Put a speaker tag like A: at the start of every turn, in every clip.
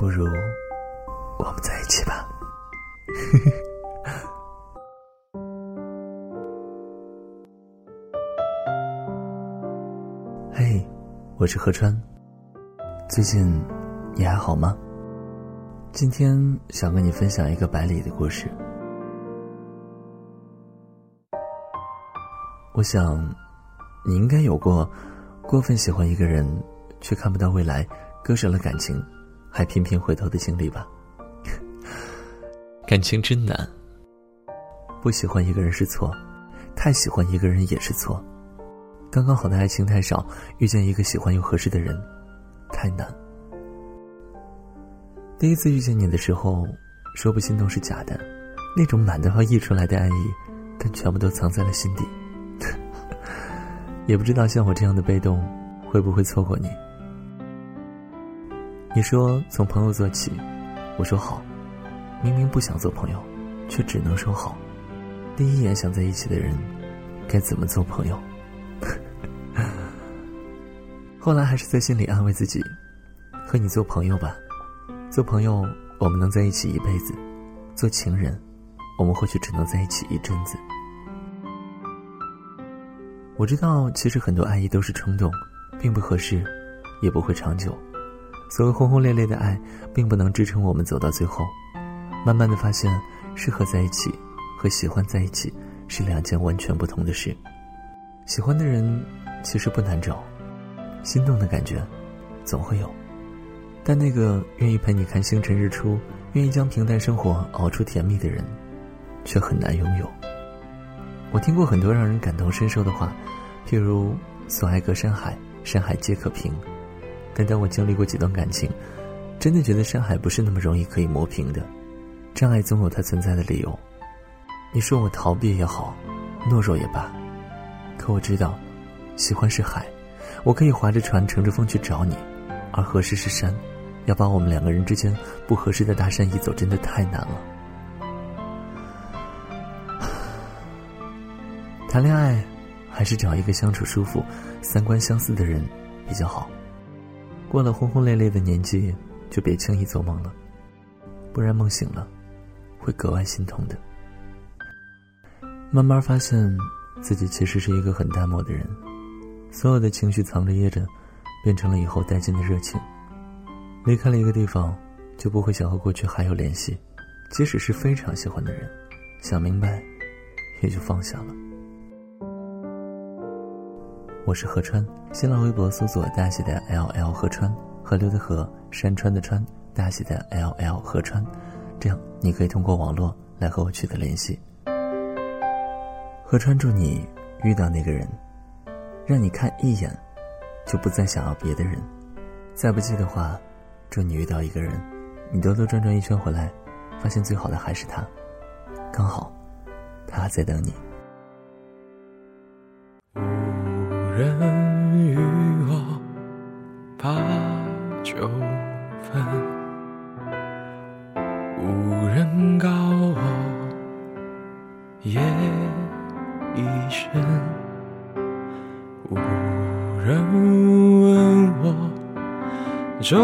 A: 不如我们在一起吧。嘿，我是何川。最近你还好吗？今天想跟你分享一个百里的故事。我想，你应该有过过分喜欢一个人，却看不到未来，割舍了感情，还频频回头的经历吧？感情真难。不喜欢一个人是错，太喜欢一个人也是错。刚刚好的爱情太少，遇见一个喜欢又合适的人，太难。第一次遇见你的时候，说不心动是假的，那种满的要溢出来的爱意，但全部都藏在了心底。也不知道像我这样的被动，会不会错过你？你说从朋友做起，我说好。明明不想做朋友，却只能说好。第一眼想在一起的人，该怎么做朋友？后来还是在心里安慰自己：和你做朋友吧。做朋友，我们能在一起一辈子；做情人，我们或许只能在一起一阵子。我知道，其实很多爱意都是冲动，并不合适，也不会长久。所谓轰轰烈烈的爱，并不能支撑我们走到最后。慢慢的发现，适合在一起和喜欢在一起是两件完全不同的事。喜欢的人其实不难找，心动的感觉总会有，但那个愿意陪你看星辰日出，愿意将平淡生活熬出甜蜜的人，却很难拥有。我听过很多让人感同身受的话，譬如“所爱隔山海，山海皆可平”。但当我经历过几段感情，真的觉得山海不是那么容易可以磨平的，障碍总有它存在的理由。你说我逃避也好，懦弱也罢，可我知道，喜欢是海，我可以划着船乘着风去找你，而合适是山，要把我们两个人之间不合适的大山移走，真的太难了。谈恋爱，还是找一个相处舒服、三观相似的人比较好。过了轰轰烈烈的年纪，就别轻易做梦了，不然梦醒了，会格外心痛的。慢慢发现自己其实是一个很淡漠的人，所有的情绪藏着掖着，变成了以后殆尽的热情。离开了一个地方，就不会想和过去还有联系，即使是非常喜欢的人，想明白，也就放下了。我是何川，新浪微博搜索大写的 L L 何川，河流的河，山川的川，大写的 L L 何川，这样你可以通过网络来和我取得联系。何川祝你遇到那个人，让你看一眼，就不再想要别的人。再不济的话，祝你遇到一个人，你兜兜转转一圈回来，发现最好的还是他，刚好，他还在等你。
B: 人与我把酒分，无人告我夜已深，无人问我粥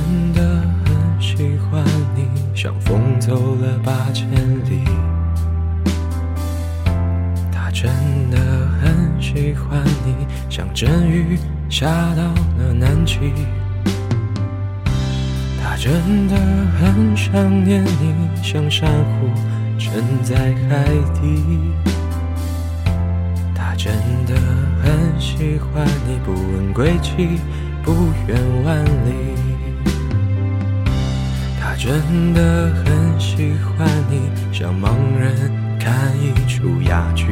B: 真的很喜欢你，像风走了八千里。他真的很喜欢你，像阵雨下到了南极。他真的很想念你，像珊瑚沉在海底。他真的很喜欢你，不问归期，不远万里。真的很喜欢你，像盲人看一出哑剧。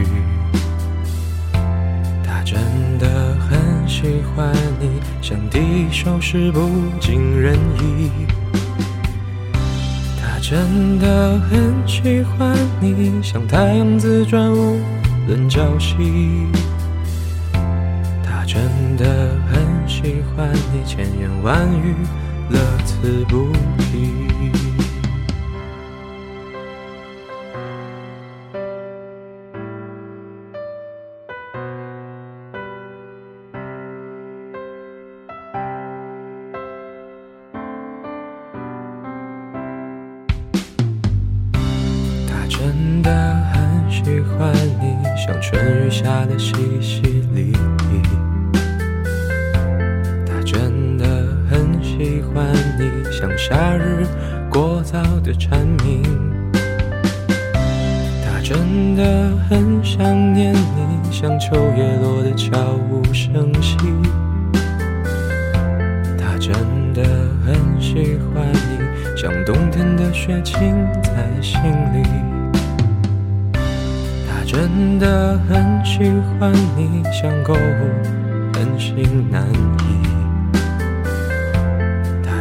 B: 他真的很喜欢你，像敌手时不尽人意。他真的很喜欢你，像太阳自转无论朝夕。他真的很喜欢你，千言万语乐此不疲他真的很喜
A: 欢你像春雨下的淅淅沥沥夏日过早的蝉鸣。他真的很想念你，像秋叶落的悄无声息。他真的很喜欢你，像冬天的雪浸在心里。真的很喜欢你，像购物很心难移。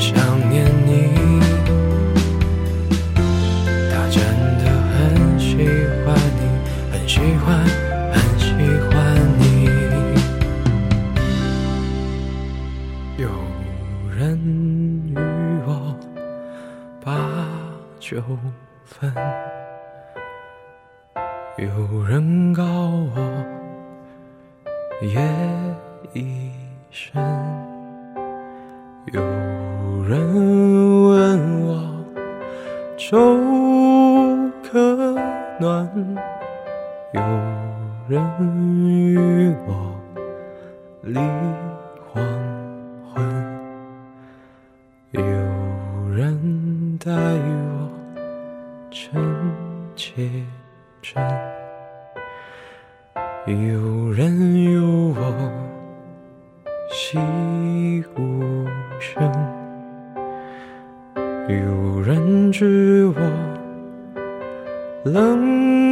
A: 想念你，他真的很喜欢你，很喜欢，很喜欢你。有。人与我把酒分，有人告我夜已深，有粥可暖，有人与我立黄昏。有人待我真切真，有人有我细无声，无人知我冷